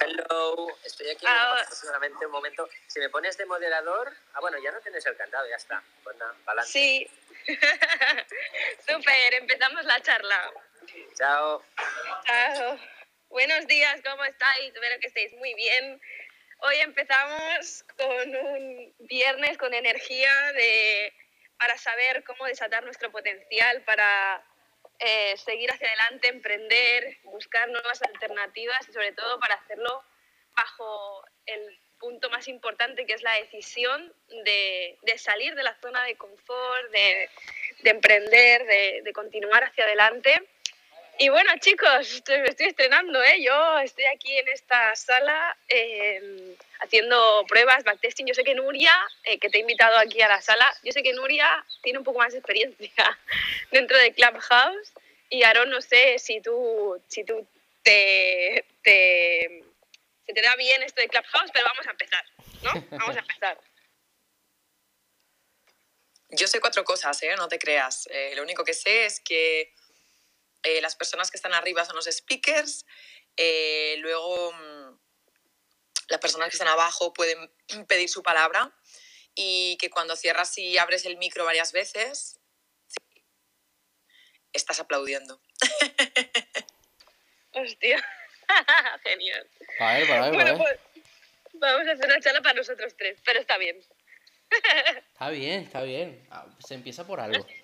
Hello, estoy aquí Ah. aproximadamente un momento. Si me pones de moderador, ah bueno, ya no tienes el candado, ya está. Pues nada. Sí. Súper, empezamos la charla. Chao. Chao. Buenos días, ¿cómo estáis? Espero que estéis muy bien. Hoy empezamos con un viernes con energía de, para saber cómo desatar nuestro potencial, para eh, seguir hacia adelante, emprender, buscar nuevas alternativas y sobre todo para hacerlo bajo el punto más importante que es la decisión de, salir de la zona de confort, de, de emprender, de, de continuar hacia adelante. Y bueno, chicos, estoy, me estoy estrenando, ¿eh? Yo estoy aquí en esta sala eh, haciendo pruebas, backtesting. Yo sé que Nuria, eh, que te he invitado aquí a la sala, yo sé que Nuria tiene un poco más de experiencia dentro de Clubhouse. Y Aaron, no sé si tú, si tú te, te, se te da bien esto de Clubhouse, pero vamos a empezar, ¿no? Vamos a empezar. Yo sé cuatro cosas, ¿eh? no te creas. Eh, lo único que sé es que eh, las personas que están arriba son los speakers, eh, luego mm, las personas que están abajo pueden pedir su palabra y que cuando cierras y abres el micro varias veces, sí, estás aplaudiendo. Hostia, genial. Bueno, pues vamos a hacer una charla para nosotros tres, pero está bien. Está bien, está bien. Ah, Se empieza por algo.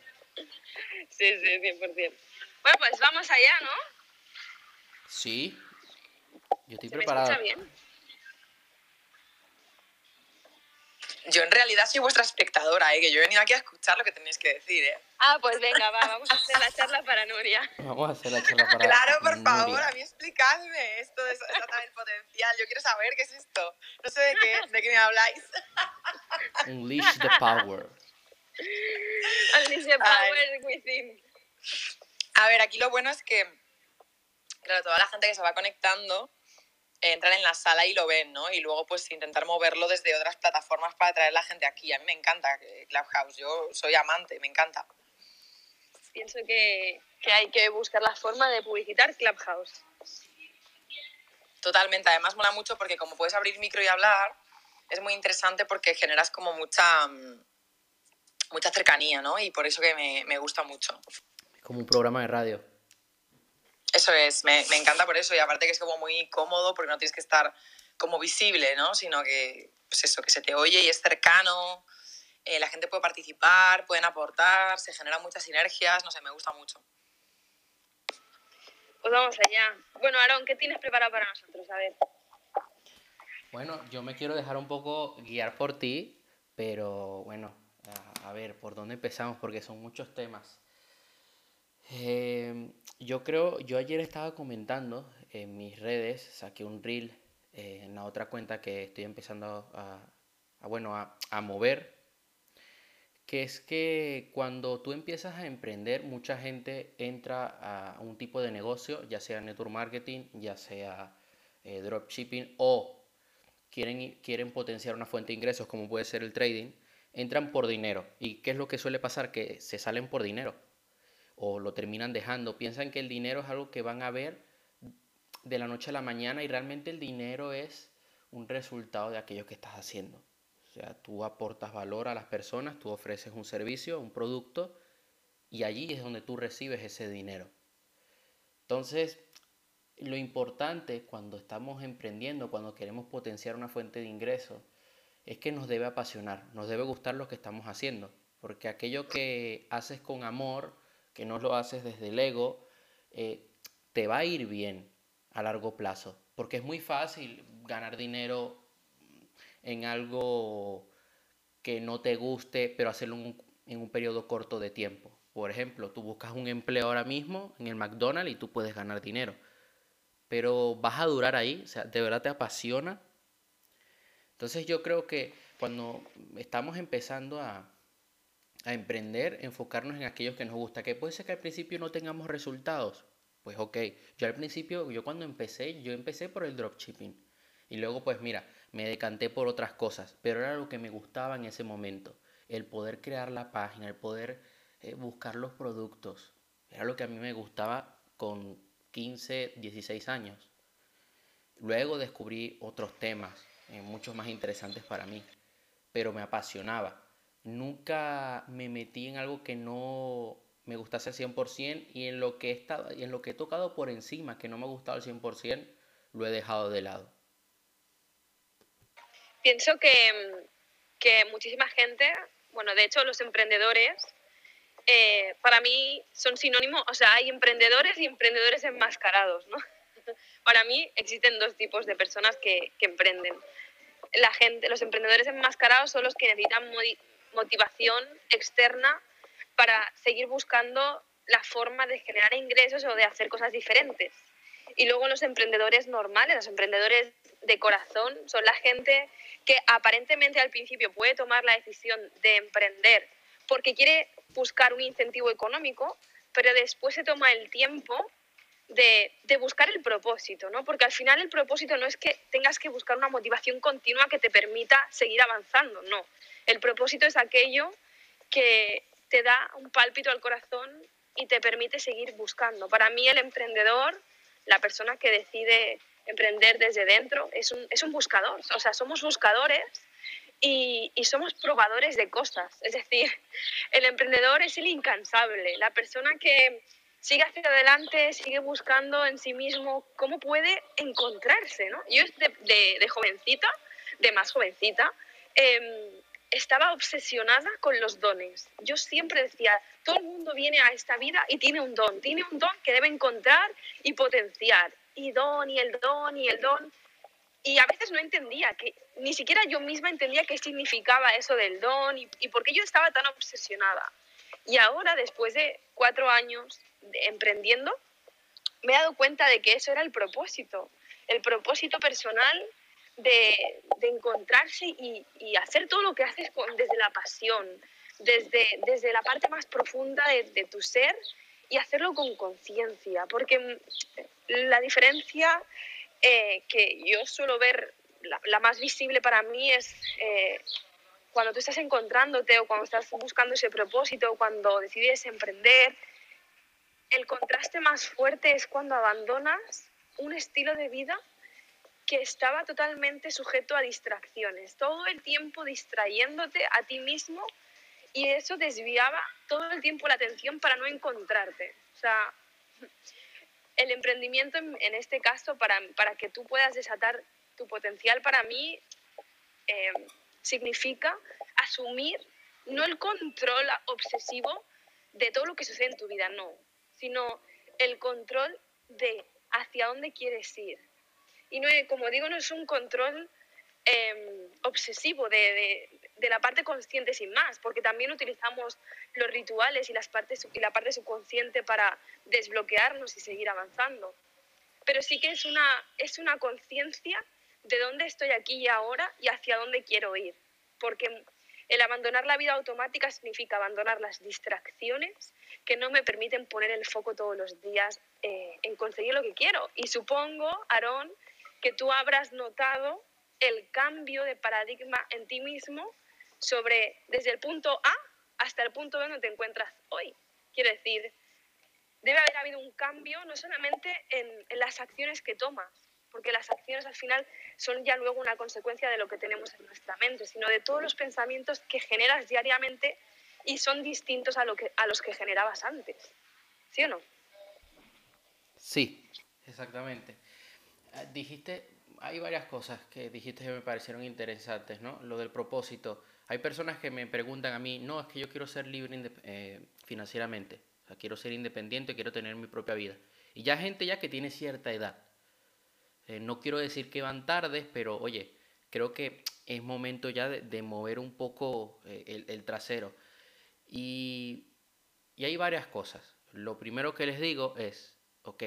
Sí, sí, 100%. Bueno, pues vamos allá, ¿no? Sí. Yo estoy ¿Se me preparado. bien? Yo en realidad soy vuestra espectadora, ¿eh? que yo he venido aquí a escuchar lo que tenéis que decir. ¿eh? Ah, pues venga, va, vamos a hacer la charla para Nuria. Vamos a hacer la charla para Claro, por Nuria. favor, a mí explicadme esto de el potencial. Yo quiero saber qué es esto. No sé de qué, de qué me habláis. Unleash the power. Unleash the power within. A ver, aquí lo bueno es que, claro, toda la gente que se va conectando eh, entran en la sala y lo ven, ¿no? Y luego, pues, intentar moverlo desde otras plataformas para traer la gente aquí. A mí me encanta eh, Clubhouse. Yo soy amante, me encanta. Pienso que, que hay que buscar la forma de publicitar Clubhouse. Totalmente. Además, mola mucho porque como puedes abrir micro y hablar, es muy interesante porque generas como mucha, mm, mucha cercanía, ¿no? Y por eso que me, me gusta mucho. Como un programa de radio. Eso es, me, me encanta por eso y aparte que es como muy cómodo porque no tienes que estar como visible, ¿no? Sino que, pues eso, que se te oye y es cercano, eh, la gente puede participar, pueden aportar, se generan muchas sinergias, no sé, me gusta mucho. Pues vamos allá. Bueno, Aaron, ¿qué tienes preparado para nosotros? A ver. Bueno, yo me quiero dejar un poco guiar por ti, pero bueno, a, a ver, ¿por dónde empezamos? Porque son muchos temas. Eh, yo creo, yo ayer estaba comentando en mis redes, saqué un reel eh, en la otra cuenta que estoy empezando a, a, bueno, a, a mover, que es que cuando tú empiezas a emprender, mucha gente entra a un tipo de negocio, ya sea network marketing, ya sea eh, dropshipping o quieren, quieren potenciar una fuente de ingresos como puede ser el trading, entran por dinero. ¿Y qué es lo que suele pasar? Que se salen por dinero o lo terminan dejando. Piensan que el dinero es algo que van a ver de la noche a la mañana y realmente el dinero es un resultado de aquello que estás haciendo. O sea, tú aportas valor a las personas, tú ofreces un servicio, un producto y allí es donde tú recibes ese dinero. Entonces, lo importante cuando estamos emprendiendo, cuando queremos potenciar una fuente de ingresos, es que nos debe apasionar, nos debe gustar lo que estamos haciendo, porque aquello que haces con amor, que no lo haces desde el ego, eh, te va a ir bien a largo plazo, porque es muy fácil ganar dinero en algo que no te guste, pero hacerlo en un, periodo corto de tiempo. Por ejemplo, tú buscas un empleo ahora mismo en el McDonald's y tú puedes ganar dinero, pero vas a durar ahí, o sea, de verdad te apasiona. Entonces yo creo que cuando estamos empezando a, a emprender, enfocarnos en aquellos que nos gusta, que puede ser que al principio no tengamos resultados. Pues ok, yo al principio, yo cuando empecé, yo empecé por el dropshipping. Y luego pues mira, me decanté por otras cosas, pero era lo que me gustaba en ese momento. El poder crear la página, el poder eh, buscar los productos. Era lo que a mí me gustaba con 15, 16 años. Luego descubrí otros temas, eh, muchos más interesantes para mí, pero me apasionaba. Nunca me metí en algo que no me gustase al 100% y en lo que he, estado, y en lo que he tocado por encima, que no me ha gustado al 100%, lo he dejado de lado. Pienso que, que muchísima gente, bueno, de hecho los emprendedores, eh, para mí son sinónimos, o sea, hay emprendedores y emprendedores enmascarados, ¿no? para mí existen dos tipos de personas que, que, emprenden. La gente, los emprendedores enmascarados son los que necesitan motivación externa para seguir buscando la forma de generar ingresos o de hacer cosas diferentes. Y luego los emprendedores normales, los emprendedores de corazón, son la gente que aparentemente al principio puede tomar la decisión de emprender porque quiere buscar un incentivo económico, pero después se toma el tiempo de, de, buscar el propósito, ¿no? Porque al final el propósito no es que tengas que buscar una motivación continua que te permita seguir avanzando, no. El propósito es aquello que te da un pálpito al corazón y te permite seguir buscando. Para mí el emprendedor, la persona que decide emprender desde dentro, es un, es un buscador. O sea, somos buscadores y, y, somos probadores de cosas. Es decir, el emprendedor es el incansable, la persona que sigue hacia adelante, sigue buscando en sí mismo cómo puede encontrarse. ¿no? Yo de, jovencita, de más jovencita, eh, estaba obsesionada con los dones. Yo siempre decía, todo el mundo viene a esta vida y tiene un don, tiene un don que debe encontrar y potenciar. Y don, y el don, y el don. Y a veces no entendía, que ni siquiera yo misma entendía qué significaba eso del don y, y por qué yo estaba tan obsesionada. Y ahora, después de cuatro años de emprendiendo, me he dado cuenta de que eso era el propósito, el propósito personal de, de encontrarse y, y, hacer todo lo que haces desde la pasión, desde, desde la parte más profunda de, tu ser y hacerlo con conciencia, porque la diferencia eh, que yo suelo ver, la, la, más visible para mí es eh, cuando tú estás encontrándote o cuando estás buscando ese propósito, o cuando decides emprender, el contraste más fuerte es cuando abandonas un estilo de vida que estaba totalmente sujeto a distracciones, todo el tiempo distrayéndote a ti mismo y eso desviaba todo el tiempo la atención para no encontrarte. O sea, el emprendimiento en, este caso, para, para, que tú puedas desatar tu potencial, para mí eh, significa asumir no el control obsesivo de todo lo que sucede en tu vida, no, sino el control de hacia dónde quieres ir, y no, como digo, no es un control eh, obsesivo de, de, de, la parte consciente sin más, porque también utilizamos los rituales y, las partes, y la parte subconsciente para desbloquearnos y seguir avanzando. Pero sí que es una, es una conciencia de dónde estoy aquí y ahora y hacia dónde quiero ir. Porque el abandonar la vida automática significa abandonar las distracciones que no me permiten poner el foco todos los días eh, en conseguir lo que quiero. Y supongo, Aarón, que tú habrás notado el cambio de paradigma en ti mismo sobre desde el punto A hasta el punto B donde te encuentras hoy. Quiero decir, debe haber habido un cambio no solamente en, en, las acciones que tomas, porque las acciones al final son ya luego una consecuencia de lo que tenemos en nuestra mente, sino de todos los pensamientos que generas diariamente y son distintos a, lo que, a los que generabas antes. ¿Sí o no? Sí, exactamente. Ah, dijiste, hay varias cosas que dijiste que me parecieron interesantes, ¿no? Lo del propósito. Hay personas que me preguntan a mí, no, es que yo quiero ser libre eh, financieramente, o sea, quiero ser independiente, quiero tener mi propia vida. Y ya gente ya que tiene cierta edad. Eh, no quiero decir que van tardes, pero oye, creo que es momento ya de, de mover un poco eh, el, el, trasero. Y, y hay varias cosas. Lo primero que les digo es, ok,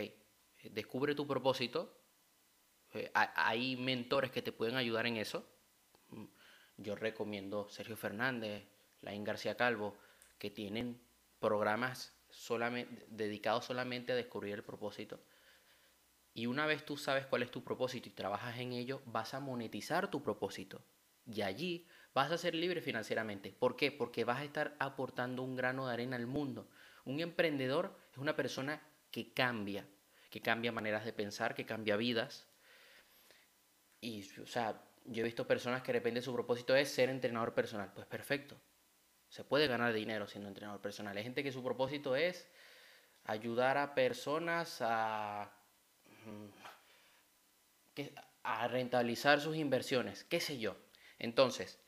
descubre tu propósito, eh, hay mentores que te pueden ayudar en eso. Yo recomiendo Sergio Fernández, Laín García Calvo, que tienen programas dedicados solamente a descubrir el propósito. Y una vez tú sabes cuál es tu propósito y trabajas en ello, vas a monetizar tu propósito. Y allí vas a ser libre financieramente. ¿Por qué? Porque vas a estar aportando un grano de arena al mundo. Un emprendedor es una persona que cambia, que cambia maneras de pensar, que cambia vidas, Y, o sea, yo he visto personas que de repente su propósito es ser entrenador personal. Pues perfecto. Se puede ganar dinero siendo entrenador personal. Hay gente que su propósito es ayudar a personas a, mm, a rentabilizar sus inversiones, qué sé yo. Entonces,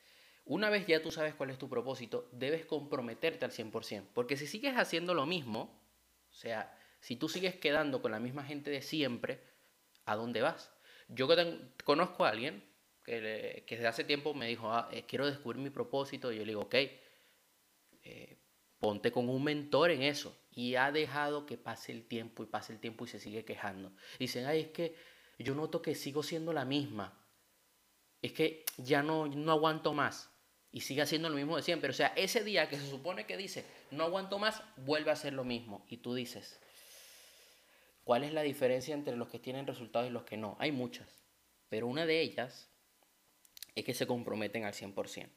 una vez ya tú sabes cuál es tu propósito, debes comprometerte al 100%. Porque si sigues haciendo lo mismo, o sea, si tú sigues quedando con la misma gente de siempre, ¿a dónde vas? Yo conozco a alguien que, desde hace tiempo me dijo, ah, eh, quiero descubrir mi propósito. Y yo le digo, ok, eh, ponte con un mentor en eso. Y ha dejado que pase el tiempo y pase el tiempo y se sigue quejando. Dicen, ay, es que yo noto que sigo siendo la misma. Es que ya no, no aguanto más y sigue haciendo lo mismo de siempre. O sea, ese día que se supone que dice, no aguanto más, vuelve a hacer lo mismo. Y tú dices, ¿cuál es la diferencia entre los que tienen resultados y los que no? Hay muchas, pero una de ellas es que se comprometen al 100%.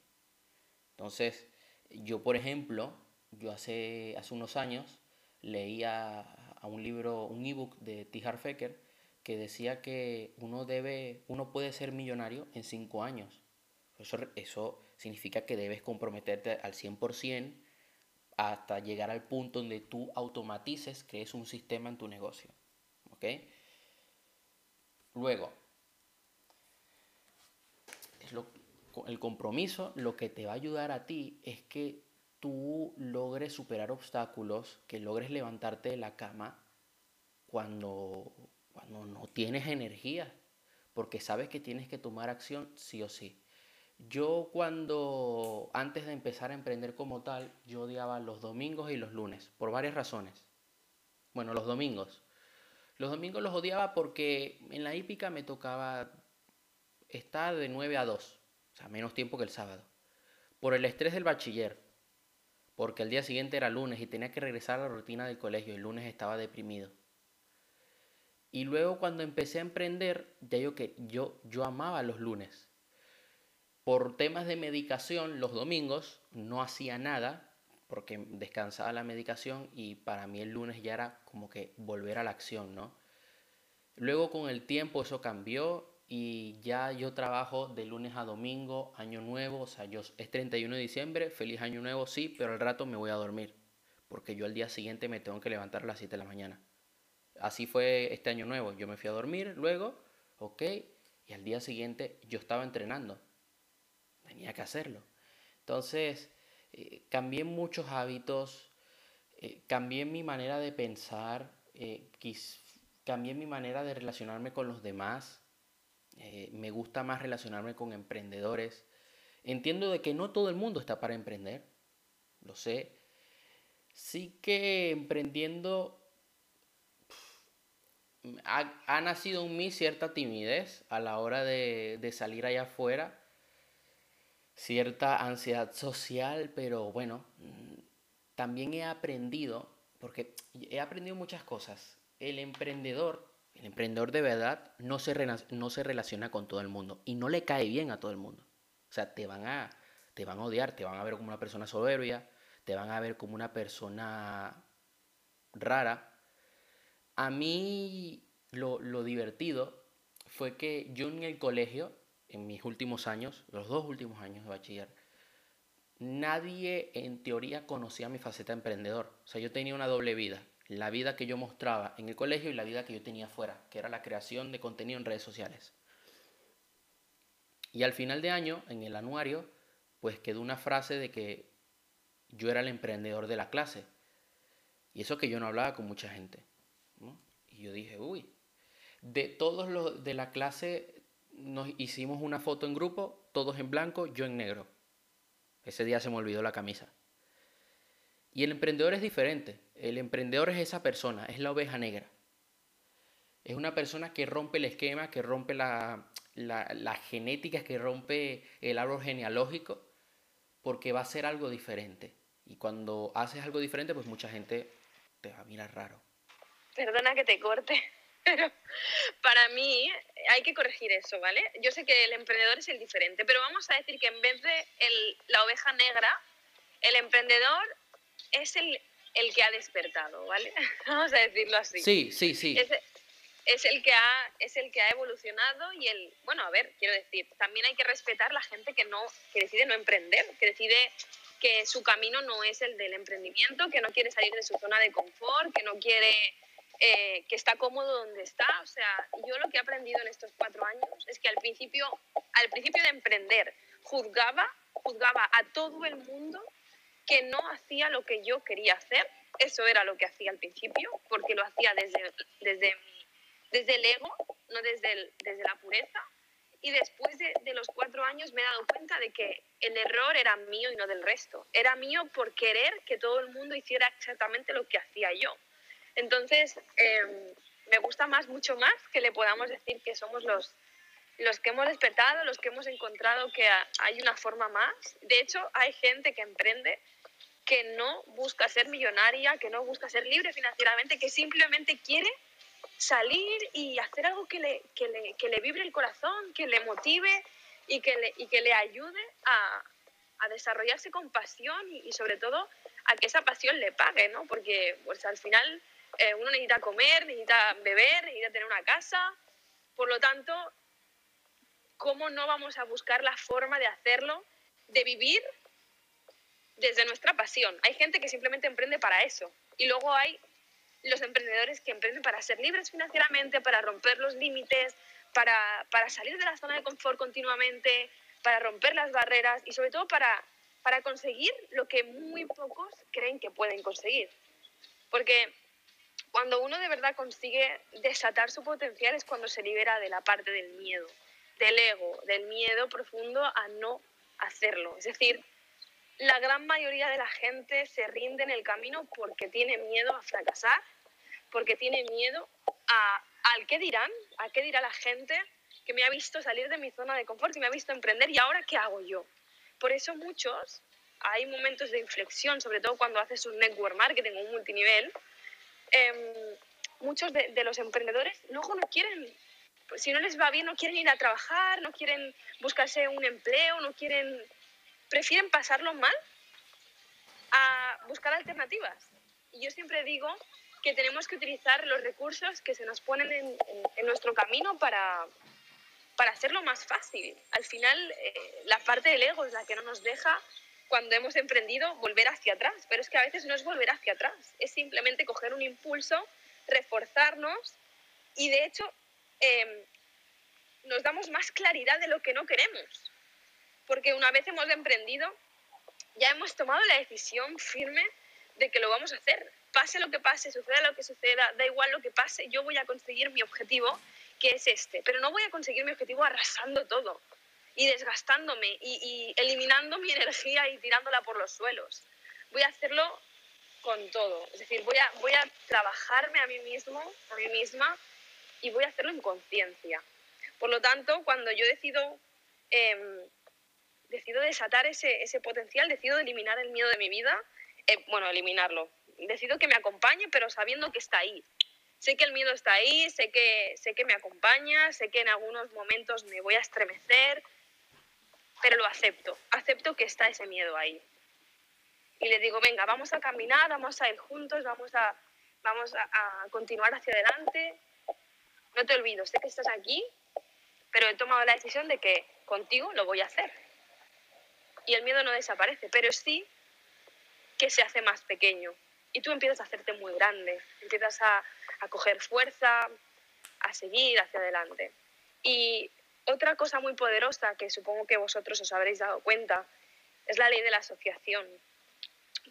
Entonces, yo, por ejemplo, yo hace, hace unos años leía a un libro, un ebook de T. Fecker que decía que uno debe, uno puede ser millonario en cinco años. Eso, eso significa que debes comprometerte al 100% hasta llegar al punto donde tú automatices que es un sistema en tu negocio. Luego, el compromiso lo que te va a ayudar a ti es que tú logres superar obstáculos, que logres levantarte de la cama cuando, cuando no tienes energía, porque sabes que tienes que tomar acción sí o sí. Yo cuando, antes de empezar a emprender como tal, yo odiaba los domingos y los lunes, por varias razones. Bueno, los domingos. Los domingos los odiaba porque en la hípica me tocaba estar de 9 a 2, o sea, menos tiempo que el sábado. Por el estrés del bachiller, porque el día siguiente era lunes y tenía que regresar a la rutina del colegio, el lunes estaba deprimido. Y luego cuando empecé a emprender, ya yo que yo, yo amaba los lunes por temas de medicación, los domingos no hacía nada porque descansaba la medicación y para mí el lunes ya era como que volver a la acción, ¿no? Luego con el tiempo eso cambió y ya yo trabajo de lunes a domingo, año nuevo, o sea, yo es 31 de diciembre, feliz año nuevo, sí, pero al rato me voy a dormir, porque yo al día siguiente me tengo que levantar a las 7 de la mañana. Así fue este año nuevo, yo me fui a dormir luego, ok, y al día siguiente yo estaba entrenando tenía que hacerlo. Entonces, eh, cambié muchos hábitos, eh, cambié mi manera de pensar, eh, cambié mi manera de relacionarme con los demás. me gusta más relacionarme con emprendedores. Entiendo de que no todo el mundo está para emprender, lo sé. Sí que emprendiendo ha, nacido en mí cierta timidez a la hora de, de salir allá afuera cierta ansiedad social, pero bueno, mm, también he aprendido, porque he aprendido muchas cosas. El emprendedor, el emprendedor de verdad, no se, no se relaciona con todo el mundo y no le cae bien a todo el mundo. O sea, te van a, te van a odiar, te van a ver como una persona soberbia, te van a ver como una persona rara. A mí lo, lo divertido fue que yo en el colegio en mis últimos años, los dos últimos años de bachiller, nadie en teoría conocía mi faceta de emprendedor. O sea, yo tenía una doble vida. La vida que yo mostraba en el colegio y la vida que yo tenía afuera, que era la creación de contenido en redes sociales. Y al final de año, en el anuario, pues quedó una frase de que yo era el emprendedor de la clase. Y eso que yo no hablaba con mucha gente. Y yo dije, uy, de todos los de la clase nos hicimos una foto en grupo, todos en blanco, yo en negro. Ese día se me olvidó la camisa. Y el emprendedor es diferente. El emprendedor es esa persona, es la oveja negra. Es una persona que rompe el esquema, que rompe la, la, genética, que rompe el árbol genealógico, porque va a ser algo diferente. Y cuando haces algo diferente, pues mucha gente te va a mirar raro. Perdona que te corte, pero para mí hay que corregir eso, ¿vale? Yo sé que el emprendedor es el diferente, pero vamos a decir que en vez de la oveja negra, el emprendedor es el, el, que ha despertado, ¿vale? vamos a decirlo así. Sí, sí, sí. es el que ha es el que ha evolucionado y el bueno a ver quiero decir también hay que respetar la gente que no que decide no emprender que decide que su camino no es el del emprendimiento que no quiere salir de su zona de confort que no quiere eh, que está cómodo donde está o sea yo lo que he aprendido en estos cuatro años es que al principio al principio de emprender juzgaba juzgaba a todo el mundo que no hacía lo que yo quería hacer eso era lo que hacía al principio porque lo hacía desde desde desde el ego, no desde, desde la pureza. Y después de, de, los cuatro años me he dado cuenta de que el error era mío y no del resto. Era mío por querer que todo el mundo hiciera exactamente lo que hacía yo. Entonces, eh, me gusta más, mucho más, que le podamos decir que somos los, los que hemos despertado, los que hemos encontrado que hay una forma más. De hecho, hay gente que emprende que no busca ser millonaria, que no busca ser libre financieramente, que simplemente quiere salir y hacer algo que le, que le, que le vibre el corazón, que le motive y que le, y que le ayude a, a desarrollarse con pasión y, y, sobre todo a que esa pasión le pague, ¿no? Porque pues, al final eh, uno necesita comer, necesita beber, necesita tener una casa. Por lo tanto, ¿cómo no vamos a buscar la forma de hacerlo, de vivir desde nuestra pasión? Hay gente que simplemente emprende para eso. Y luego hay los emprendedores que emprenden para ser libres financieramente, para romper los límites, para, para, salir de la zona de confort continuamente, para romper las barreras y sobre todo para, para conseguir lo que muy pocos creen que pueden conseguir. Porque cuando uno de verdad consigue desatar su potencial es cuando se libera de la parte del miedo, del ego, del miedo profundo a no hacerlo. Es decir, la gran mayoría de la gente se rinde en el camino porque tiene miedo a fracasar, porque tiene miedo a, al qué dirán, a qué dirá la gente que me ha visto salir de mi zona de confort, que me ha visto emprender y ahora qué hago yo. Por eso muchos, hay momentos de inflexión, sobre todo cuando haces un network marketing o un multinivel, eh, muchos de, los emprendedores no quieren pues si no les va bien, no quieren ir a trabajar, no quieren buscarse un empleo, no quieren prefieren pasarlo mal a buscar alternativas. Y yo siempre digo que tenemos que utilizar los recursos que se nos ponen en, en, en nuestro camino para, para hacerlo más fácil. Al final, eh, la parte del ego es la que no nos deja, cuando hemos emprendido, volver hacia atrás. Pero es que a veces no es volver hacia atrás, es simplemente coger un impulso, reforzarnos y de hecho eh, nos damos más claridad de lo que no queremos porque una vez hemos emprendido, ya hemos tomado la decisión firme de que lo vamos a hacer. Pase lo que pase, suceda lo que suceda, da igual lo que pase, yo voy a conseguir mi objetivo, que es este. Pero no voy a conseguir mi objetivo arrasando todo y desgastándome y, y eliminando mi energía y tirándola por los suelos. Voy a hacerlo con todo. Es decir, voy a, voy a trabajarme a mí mismo, a mí misma, y voy a hacerlo en conciencia. Por lo tanto, cuando yo decido eh, decido desatar ese, ese potencial, decido eliminar el miedo de mi vida, eh, bueno, eliminarlo. Decido que me acompañe, pero sabiendo que está ahí. Sé que el miedo está ahí, sé que, sé que me acompaña, sé que en algunos momentos me voy a estremecer, pero lo acepto. Acepto que está ese miedo ahí. Y le digo, venga, vamos a caminar, vamos a ir juntos, vamos a, vamos a, continuar hacia adelante. No te olvido, sé que estás aquí, pero he tomado la decisión de que contigo lo voy a hacer y el miedo no desaparece, pero sí que se hace más pequeño y tú empiezas a hacerte muy grande, empiezas a, a coger fuerza, a seguir hacia adelante. Y otra cosa muy poderosa que supongo que vosotros os habréis dado cuenta es la ley de la asociación.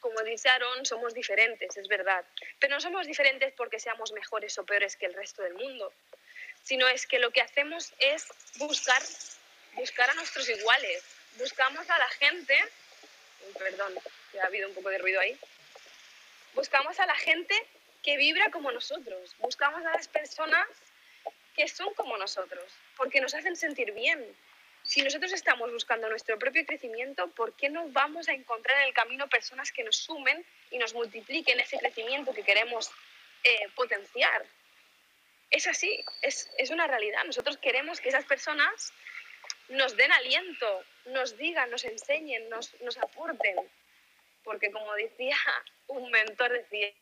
Como dice somos diferentes, es verdad, pero no somos diferentes porque seamos mejores o peores que el resto del mundo, sino es que lo que hacemos es buscar, buscar a nuestros iguales, buscamos a la gente, perdón, que ha habido un poco de ruido ahí, buscamos a la gente que vibra como nosotros, buscamos a las personas que son como nosotros, porque nos hacen sentir bien. Si nosotros estamos buscando nuestro propio crecimiento, ¿por qué no vamos a encontrar en el camino personas que nos sumen y nos multipliquen ese crecimiento que queremos eh, potenciar? Es así, es, es una realidad. Nosotros queremos que esas personas nos den aliento, nos digan, nos enseñen, nos, nos aporten. Porque como decía un mentor, decía,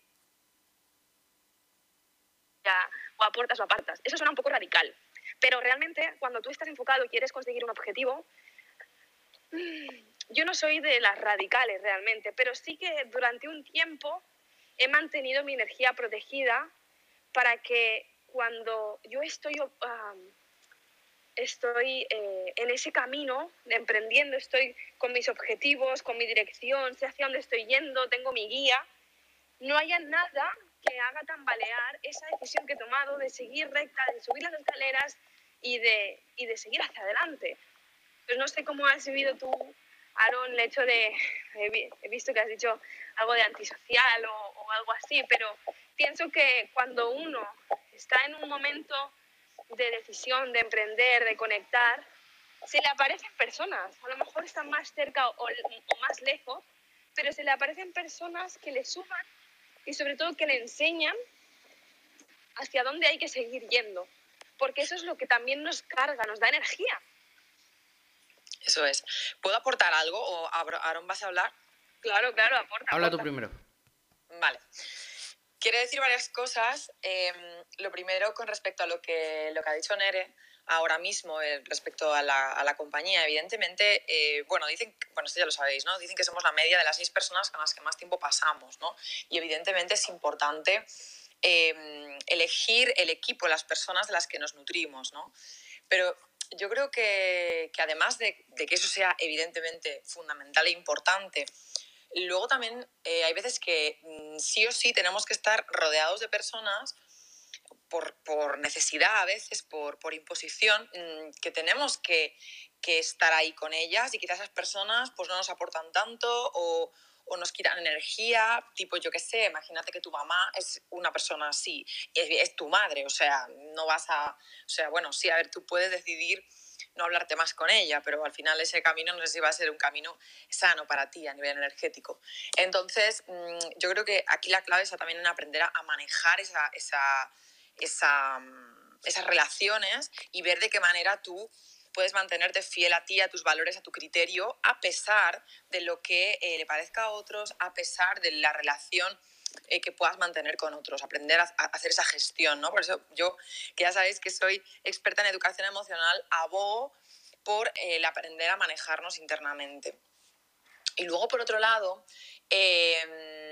o aportas o apartas. Eso suena un poco radical. Pero realmente, cuando tú estás enfocado y quieres conseguir un objetivo, yo no soy de las radicales realmente, pero sí que durante un tiempo he mantenido mi energía protegida para que cuando yo estoy, estoy eh, en ese camino emprendiendo, estoy con mis objetivos, con mi dirección, sé hacia dónde estoy yendo, tengo mi guía, no haya nada que haga tambalear esa decisión que he tomado de seguir recta, de subir las escaleras y de, y de seguir hacia adelante. Pues no sé cómo has vivido tú, Aaron, el hecho de, he visto que has dicho algo de antisocial o, o algo así, pero pienso que cuando uno está en un momento de decisión, de emprender, de conectar, se le aparecen personas, a lo mejor están más cerca o, o, más lejos, pero se le aparecen personas que le suman y sobre todo que le enseñan hacia dónde hay que seguir yendo, porque eso es lo que también nos carga, nos da energía. Eso es. ¿Puedo aportar algo o Aaron vas a hablar? Claro, claro, aporta. Habla tú primero. Vale. Quiero decir varias cosas. Em, lo primero, con respecto a lo que, lo que ha dicho Nere ahora mismo, eh, respecto a la, a la, compañía, evidentemente, eh, bueno, dicen, bueno, esto ya lo sabéis, ¿no? Dicen que somos la media de las seis personas con las que más tiempo pasamos, ¿no? Y evidentemente es importante em, elegir el equipo, las personas de las que nos nutrimos, ¿no? Pero yo creo que, que además de, de, que eso sea evidentemente fundamental e importante, Luego también eh, hay veces que mm, sí o sí tenemos que estar rodeados de personas por, por necesidad, a veces por, por imposición, mm, que tenemos que, que, estar ahí con ellas y quizás esas personas pues no nos aportan tanto o, o nos quitan energía, tipo yo qué sé, imagínate que tu mamá es una persona así, es, es tu madre, o sea, no vas a, o sea, bueno, sí, a ver, tú puedes decidir no hablarte más con ella, pero al final ese camino no sé si va a ser un camino sano para ti a nivel energético. Entonces, mm, yo creo que aquí la clave está también en aprender a manejar esa, esa, esa, mm, esas relaciones y ver de qué manera tú puedes mantenerte fiel a ti, a tus valores, a tu criterio, a pesar de lo que eh, le parezca a otros, a pesar de la relación eh, que puedas mantener con otros, aprender a, hacer esa gestión, ¿no? Por eso yo, que ya sabéis que soy experta en educación emocional, abogo por eh, el aprender a manejarnos internamente. Y luego, por otro lado, eh,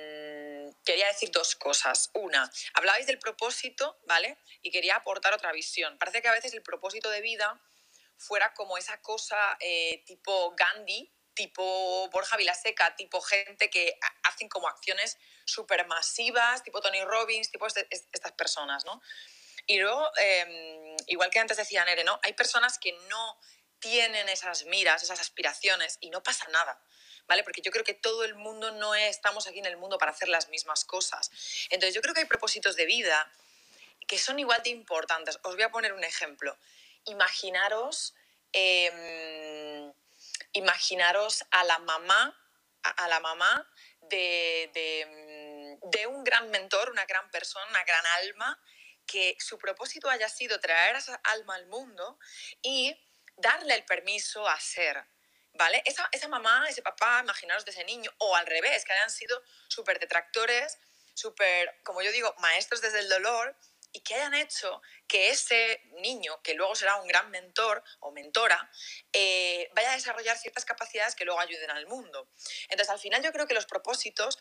quería decir dos cosas. Una, hablabais del propósito, ¿vale? Y quería aportar otra visión. Parece que a veces el propósito de vida fuera como esa cosa eh, tipo Gandhi, tipo Borja Vilaseca, tipo gente que hacen como acciones supermasivas, tipo Tony Robbins, tipo este, estas personas, ¿no? Y luego, eh, igual que antes decía Nere, ¿no? Hay personas que no tienen esas miras, esas aspiraciones y no pasa nada. ¿Vale? Porque yo creo que todo el mundo no estamos aquí en el mundo para hacer las mismas cosas. Entonces yo creo que hay propósitos de vida que son igual de importantes. Os voy a poner un ejemplo. Imaginaros eh, imaginaros a la mamá, a, la mamá de, de, de, un gran mentor, una gran persona, una gran alma, que su propósito haya sido traer a esa alma al mundo y darle el permiso a ser. ¿Vale? Esa, esa mamá, ese papá, imaginaros de ese niño, o al revés, que hayan sido súper detractores, súper, como yo digo, maestros desde el dolor, y que hayan hecho que ese niño, que luego será un gran mentor o mentora, eh, vaya a desarrollar ciertas capacidades que luego ayuden al mundo. Entonces, al final yo creo que los propósitos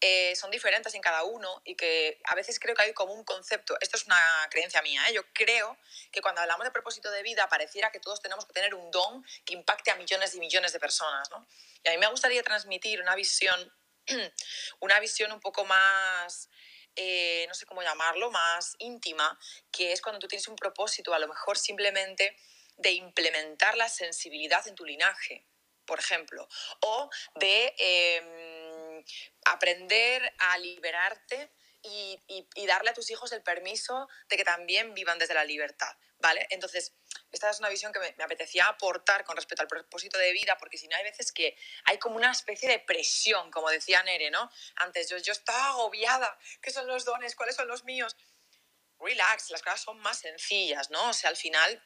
eh, son diferentes en cada uno y que a veces creo que hay como un concepto, esto es una creencia mía, ¿eh? yo creo que cuando hablamos de propósito de vida pareciera que todos tenemos que tener un don que impacte a millones y millones de personas. ¿no? Y a mí me gustaría transmitir una visión, una visión un poco más eh, no sé cómo llamarlo, más íntima, que es cuando tú tienes un propósito, a lo mejor simplemente de implementar la sensibilidad en tu linaje, por ejemplo, o de eh, aprender a liberarte y, darle a tus hijos el permiso de que también vivan desde la libertad, ¿vale? Entonces, esta es una visión que me, me, apetecía aportar con respecto al propósito de vida, porque si no hay veces que hay como una especie de presión, como decía Nere, ¿no? Antes yo, yo estaba agobiada, ¿qué son los dones? ¿Cuáles son los míos? Relax, las cosas son más sencillas, ¿no? O sea, al final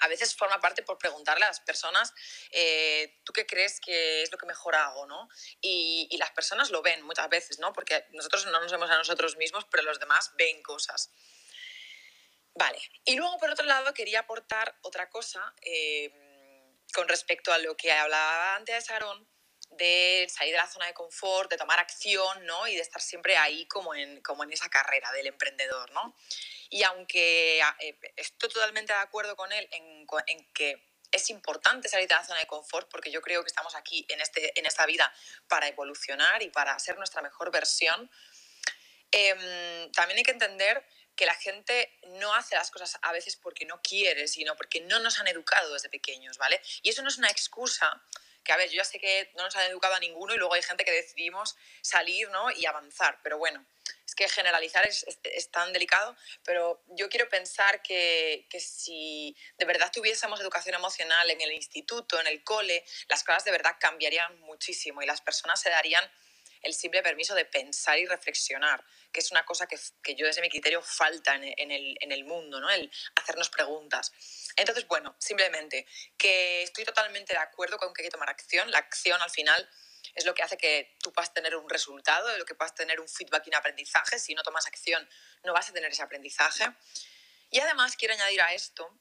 a veces forma parte por preguntarle a las personas, eh, ¿tú qué crees que es lo que mejor hago? ¿no? Y, y, las personas lo ven muchas veces, ¿no? porque nosotros no nos vemos a nosotros mismos, pero los demás ven cosas. Vale, y luego por otro lado quería aportar otra cosa eh, con respecto a lo que hablaba antes Aaron, de salir de la zona de confort, de tomar acción, ¿no? Y de estar siempre ahí como en, como en esa carrera del emprendedor, ¿no? Y aunque eh, estoy totalmente de acuerdo con él en, en, que es importante salir de la zona de confort porque yo creo que estamos aquí en, este, en esta vida para evolucionar y para ser nuestra mejor versión, eh, también hay que entender que la gente no hace las cosas a veces porque no quiere, sino porque no nos han educado desde pequeños, ¿vale? Y eso no es una excusa, que a ver, yo ya sé que no nos han educado a ninguno y luego hay gente que decidimos salir, ¿no? Y avanzar, pero bueno, es que generalizar es, es, tan delicado, pero yo quiero pensar que, que, si de verdad tuviésemos educación emocional en el instituto, en el cole, las cosas de verdad cambiarían muchísimo y las personas se darían el simple permiso de pensar y reflexionar, que es una cosa que, que yo desde mi criterio falta en, el, en el mundo, ¿no? el hacernos preguntas. Entonces, bueno, simplemente que estoy totalmente de acuerdo con que hay que tomar acción. La acción al final es lo que hace que tú puedas tener un resultado, es lo que puedas tener un feedback y un aprendizaje. Si no tomas acción, no vas a tener ese aprendizaje. Y además quiero añadir a esto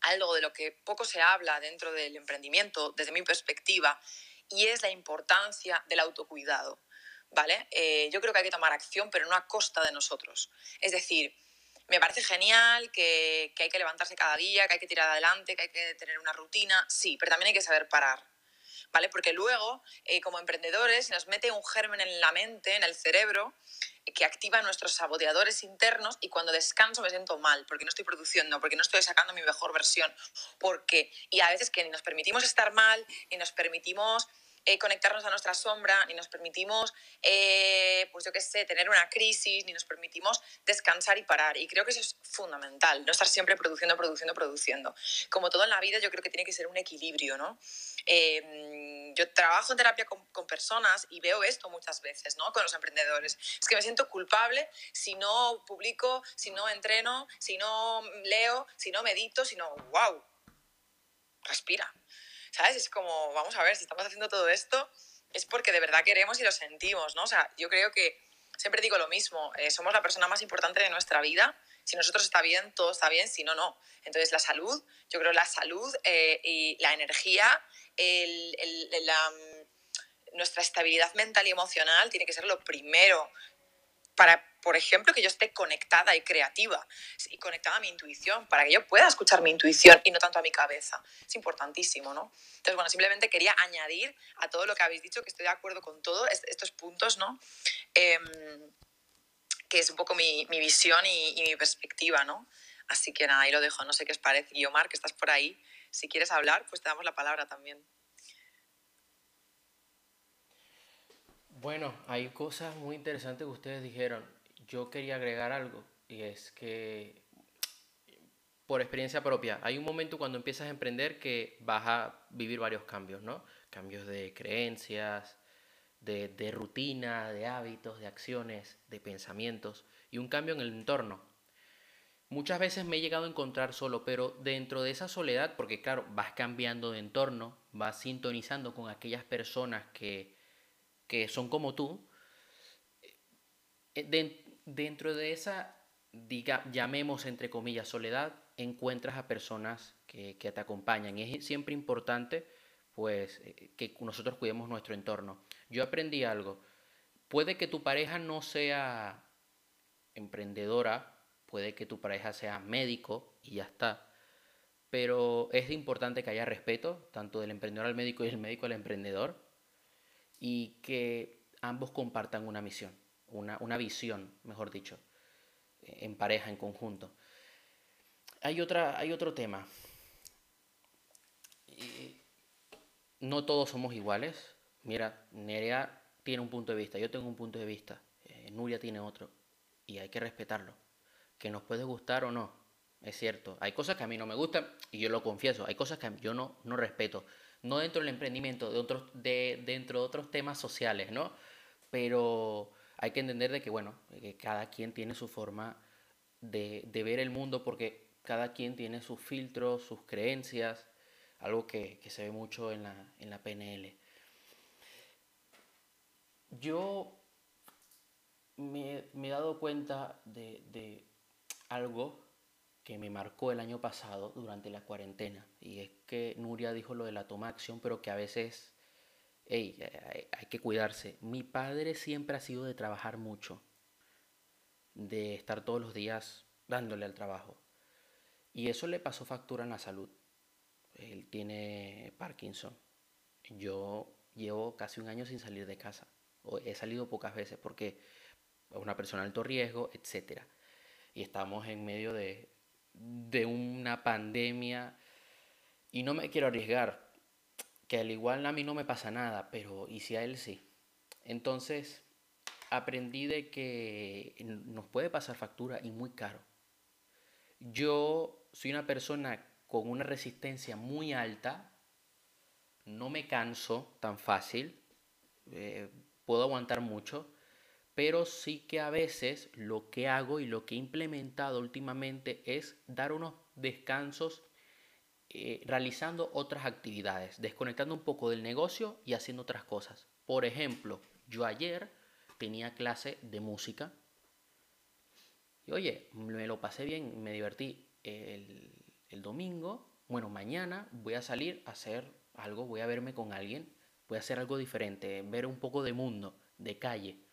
algo de lo que poco se habla dentro del emprendimiento, desde mi perspectiva, y es la importancia del autocuidado. ¿Vale? Eh, yo creo que hay que tomar acción, pero no a costa de nosotros. Es decir, me parece genial que, que, hay que levantarse cada día, que hay que tirar adelante, que hay que tener una rutina, sí, pero también hay que saber parar. ¿Vale? Porque luego, eh, como emprendedores, nos mete un germen en la mente, en el cerebro, que activa nuestros saboteadores internos y cuando descanso me siento mal, porque no estoy produciendo, porque no estoy sacando mi mejor versión, porque, y a veces que ni nos permitimos estar mal, ni nos permitimos eh, conectarnos a nuestra sombra, ni nos permitimos, eh, pues yo qué sé, tener una crisis, ni nos permitimos descansar y parar. Y creo que eso es fundamental, no estar siempre produciendo, produciendo, produciendo. Como todo en la vida, yo creo que tiene que ser un equilibrio, ¿no? Eh, yo trabajo en terapia con, con, personas y veo esto muchas veces, ¿no? Con los emprendedores. Es que me siento culpable si no publico, si no entreno, si no leo, si no medito, si no, wow, respira ¿sabes? Es como, vamos a ver, si estamos haciendo todo esto es porque de verdad queremos y lo sentimos, ¿no? O sea, yo creo que siempre digo lo mismo, eh, somos la persona más importante de nuestra vida. Si nosotros está bien, todo está bien, si no, no. Entonces, la salud, yo creo la salud eh, y la energía, el, el, la, mm, nuestra estabilidad mental y emocional tiene que ser lo primero para, por ejemplo, que yo esté conectada y creativa y conectada a mi intuición, para que yo pueda escuchar mi intuición y no tanto a mi cabeza. Es importantísimo, ¿no? Entonces, bueno, simplemente quería añadir a todo lo que habéis dicho, que estoy de acuerdo con todos estos puntos, ¿no? Eh, que es un poco mi, mi visión y, y, mi perspectiva, ¿no? Así que nada, ahí lo dejo, no sé qué os parece. Y Omar, que estás por ahí, si quieres hablar, pues te damos la palabra también. Bueno, hay cosas muy interesantes que ustedes dijeron. Yo quería agregar algo y es que, por experiencia propia, hay un momento cuando empiezas a emprender que vas a vivir varios cambios, ¿no? Cambios de creencias, de, de rutina, de hábitos, de acciones, de pensamientos y un cambio en el entorno. Muchas veces me he llegado a encontrar solo, pero dentro de esa soledad, porque claro, vas cambiando de entorno, vas sintonizando con aquellas personas que que son como tú, eh, dentro de esa, diga, llamemos entre comillas, soledad, encuentras a personas que, que te acompañan. Y es siempre importante pues eh, que nosotros cuidemos nuestro entorno. Yo aprendí algo. Puede que tu pareja no sea emprendedora, puede que tu pareja sea médico y ya está. Pero es importante que haya respeto, tanto del emprendedor al médico y del médico al emprendedor y que ambos compartan una misión, una, una visión, mejor dicho, en pareja, en conjunto. Hay, otra, hay otro tema. No todos somos iguales. Mira, Nerea tiene un punto de vista, yo tengo un punto de vista, eh, Nuria tiene otro, y hay que respetarlo. Que nos puede gustar o no, es cierto. Hay cosas que a mí no me gustan, y yo lo confieso, hay cosas que yo no, no respeto no dentro del emprendimiento, de otros, de, dentro de otros temas sociales, ¿no? Pero hay que entender de que, bueno, que cada quien tiene su forma de, ver el mundo, porque cada quien tiene sus filtros, sus creencias, algo que, se ve mucho en la, en la PNL. Yo me, he dado cuenta de, de, algo que me marcó el año pasado durante la cuarentena. Y es que Nuria dijo lo de la toma acción, pero que a veces hey, hay, hay que cuidarse. Mi padre siempre ha sido de trabajar mucho, de estar todos los días dándole al trabajo. Y eso le pasó factura en la salud. Él tiene Parkinson. Yo llevo casi un año sin salir de casa. O he salido pocas veces porque es una persona de alto riesgo, etc. Y estamos en medio de, de una pandemia y no me quiero arriesgar, que al igual a mí no me pasa nada, pero ¿y si a él sí? Entonces aprendí de que nos puede pasar factura y muy caro. Yo soy una persona con una resistencia muy alta, no me canso tan fácil, eh, puedo aguantar mucho, pero sí que a veces lo que hago y lo que he implementado últimamente es dar unos descansos eh, realizando otras actividades, desconectando un poco del negocio y haciendo otras cosas. Por ejemplo, yo ayer tenía clase de música y oye, me lo pasé bien, me divertí el, el domingo. Bueno, mañana voy a salir a hacer algo, voy a verme con alguien, voy a hacer algo diferente, ver un poco de mundo, de calle.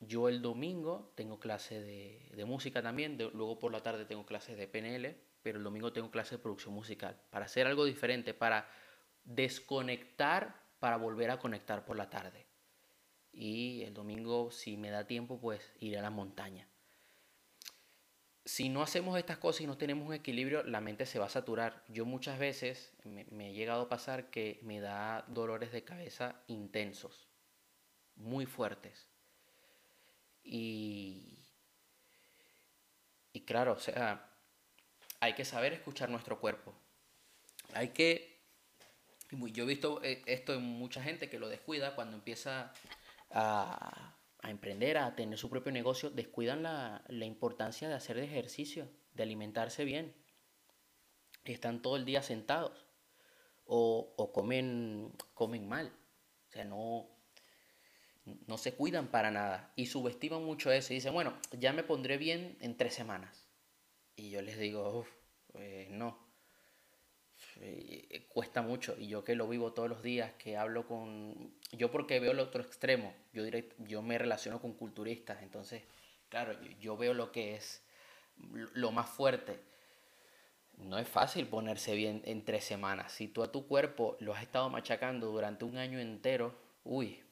Yo el domingo tengo clase de, música también, luego por la tarde tengo clases de PNL, pero el domingo tengo clase de producción musical, para hacer algo diferente, para desconectar, para volver a conectar por la tarde. Y el domingo, si me da tiempo, pues iré a la montaña. Si no hacemos estas cosas y no tenemos un equilibrio, la mente se va a saturar. Yo muchas veces me, me he llegado a pasar que me da dolores de cabeza intensos, muy fuertes y, y claro, o sea, hay que saber escuchar nuestro cuerpo. Hay que... Yo he visto eh, esto en mucha gente que lo descuida cuando empieza a, a emprender, a tener su propio negocio, descuidan la, la importancia de hacer ejercicio, de alimentarse bien. Están todo el día sentados o, o comen, comen mal. O sea, no, no se cuidan para nada y subestiman mucho eso y dicen, bueno, ya me pondré bien en tres semanas. Y yo les digo, eh, no, eh, cuesta mucho. Y yo que lo vivo todos los días, que hablo con... Yo porque veo el otro extremo, yo, diré, yo me relaciono con culturistas, entonces, claro, yo veo lo que es lo más fuerte. No es fácil ponerse bien en tres semanas. Si tú a tu cuerpo lo has estado machacando durante un año entero, uy,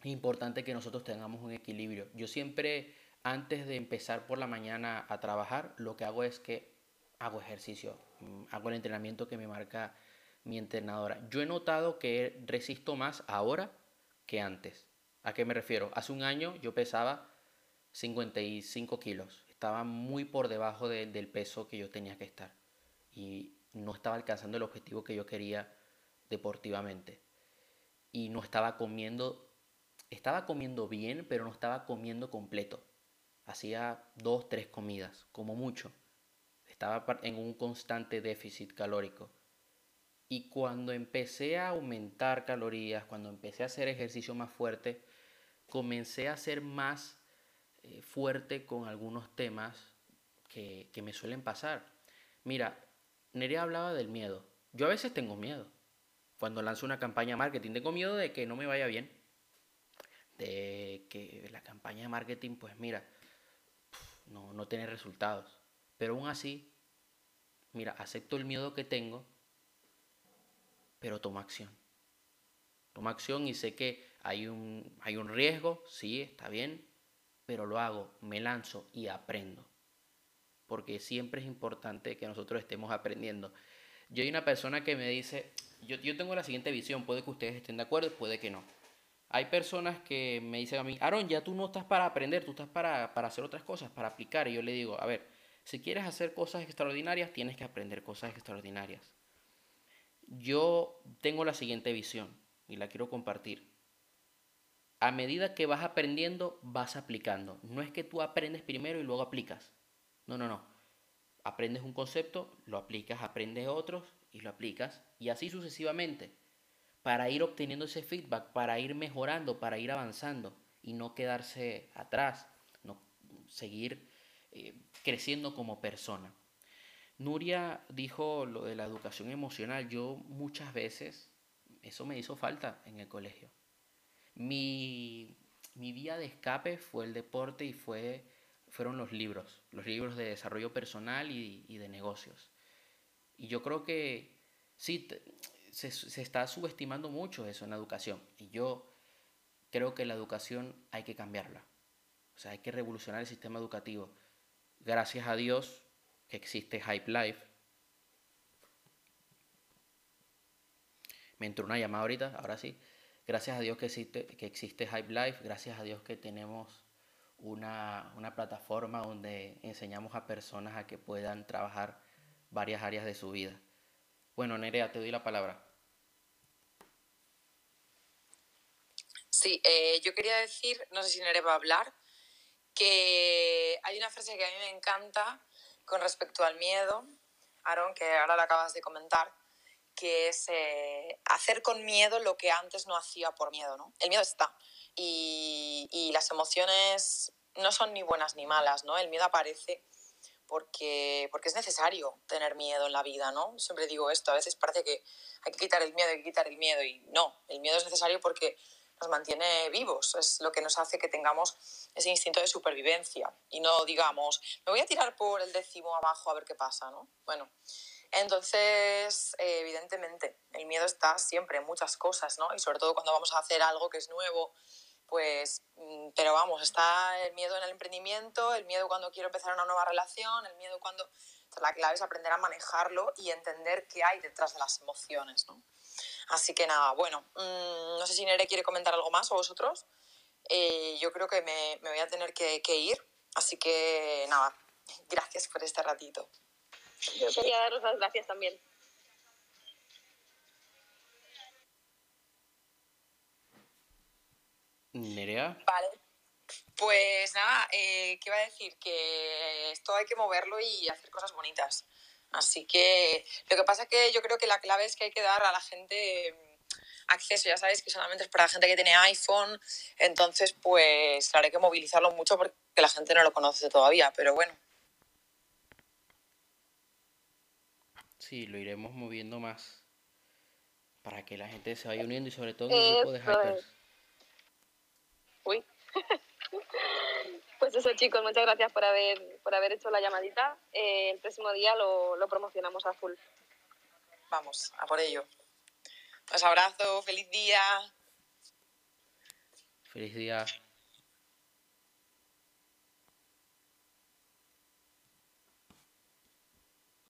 es importante que nosotros tengamos un equilibrio. Yo siempre, antes de empezar por la mañana a trabajar, lo que hago es que hago ejercicio, mm, hago el entrenamiento que me marca mi entrenadora. Yo he notado que resisto más ahora que antes. ¿A qué me refiero? Hace un año yo pesaba 55 kilos. Estaba muy por debajo del peso que yo tenía que estar. Y no estaba alcanzando el objetivo que yo quería deportivamente. Y no estaba comiendo estaba comiendo bien, pero no estaba comiendo completo. Hacía dos, tres comidas, como mucho. Estaba en un constante déficit calórico. Y cuando empecé a aumentar calorías, cuando empecé a hacer ejercicio más fuerte, comencé a ser más eh, fuerte con algunos temas que, que me suelen pasar. Mira, Nerea hablaba del miedo. Yo a veces tengo miedo. Cuando lanzo una campaña marketing, tengo miedo de que no me vaya bien de que la campaña de marketing, pues mira, no, no tiene resultados. Pero aún así, mira, acepto el miedo que tengo, pero tomo acción. Tomo acción y sé que hay un, hay un riesgo, sí, está bien, pero lo hago, me lanzo y aprendo. Porque siempre es importante que nosotros estemos aprendiendo. Yo hay una persona que me dice, yo, yo tengo la siguiente visión, puede que ustedes estén de acuerdo, puede que no. Hay personas que me dicen a mí, Aaron, ya tú no estás para aprender, tú estás para, para hacer otras cosas, para aplicar. Y yo le digo, a ver, si quieres hacer cosas extraordinarias, tienes que aprender cosas extraordinarias. Yo tengo la siguiente visión y la quiero compartir. A medida que vas aprendiendo, vas aplicando. No es que tú aprendes primero y luego aplicas. No, no, no. Aprendes un concepto, lo aplicas, aprendes otros y lo aplicas y así sucesivamente para ir obteniendo ese feedback, para ir mejorando, para ir avanzando y no quedarse atrás, no seguir eh, creciendo como persona. Nuria dijo lo de la educación emocional. Yo muchas veces, eso me hizo falta en el colegio. Mi, mi vía de escape fue el deporte y fue, fueron los libros, los libros de desarrollo personal y, y de negocios. Y yo creo que sí, se, está subestimando mucho eso en la educación. Y yo creo que la educación hay que cambiarla. O sea, hay que revolucionar el sistema educativo. Gracias a Dios que existe Hype Life. Me entró una llamada ahorita, ahora sí. Gracias a Dios que existe, que existe Hype Life. Gracias a Dios que tenemos una, una plataforma donde enseñamos a personas a que puedan trabajar varias áreas de su vida. Bueno, Nerea, te doy la palabra. Sí, eh, yo quería decir, no sé si Nerea va a hablar, que hay una frase que a mí me encanta con respecto al miedo, Aaron, que ahora lo acabas de comentar, que es eh, hacer con miedo lo que antes no hacía por miedo, ¿no? El miedo está y, y las emociones no son ni buenas ni malas, ¿no? El miedo aparece porque, porque es necesario tener miedo en la vida, ¿no? Siempre digo esto, a veces parece que hay que quitar el miedo, hay que quitar el miedo y no, el miedo es necesario porque nos mantiene vivos, es lo que nos hace que tengamos ese instinto de supervivencia y no digamos, me voy a tirar por el décimo abajo a ver qué pasa, ¿no? Bueno, entonces, eh, evidentemente, el miedo está siempre en muchas cosas, ¿no? Y sobre todo cuando vamos a hacer algo que es nuevo, pues, mm, pero vamos, está el miedo en el emprendimiento, el miedo cuando quiero empezar una nueva relación, el miedo cuando... La clave es aprender a manejarlo y entender qué hay detrás de las emociones, ¿no? Así que nada, bueno, mmm, no sé si Nere quiere comentar algo más o vosotros. Eh, yo creo que me, me, voy a tener que, que ir, así que nada, gracias por este ratito. Yo quería daros las gracias también. Nerea. Vale. Pues nada, eh, ¿qué iba a decir? Que esto hay que moverlo y hacer cosas bonitas. Así que lo que pasa es que yo creo que la clave es que hay que dar a la gente acceso, ya sabéis que solamente es para la gente que tiene iPhone, entonces pues claro, hay que movilizarlo mucho porque la gente no lo conoce todavía, pero bueno. Sí, lo iremos moviendo más para que la gente se vaya uniendo y sobre todo en el grupo de hackers. Pues eso, chicos, muchas gracias por haber, por haber hecho la llamadita. Eh, el próximo día lo, lo, promocionamos a full. Vamos, a por ello. Pues abrazo, feliz día. Feliz día.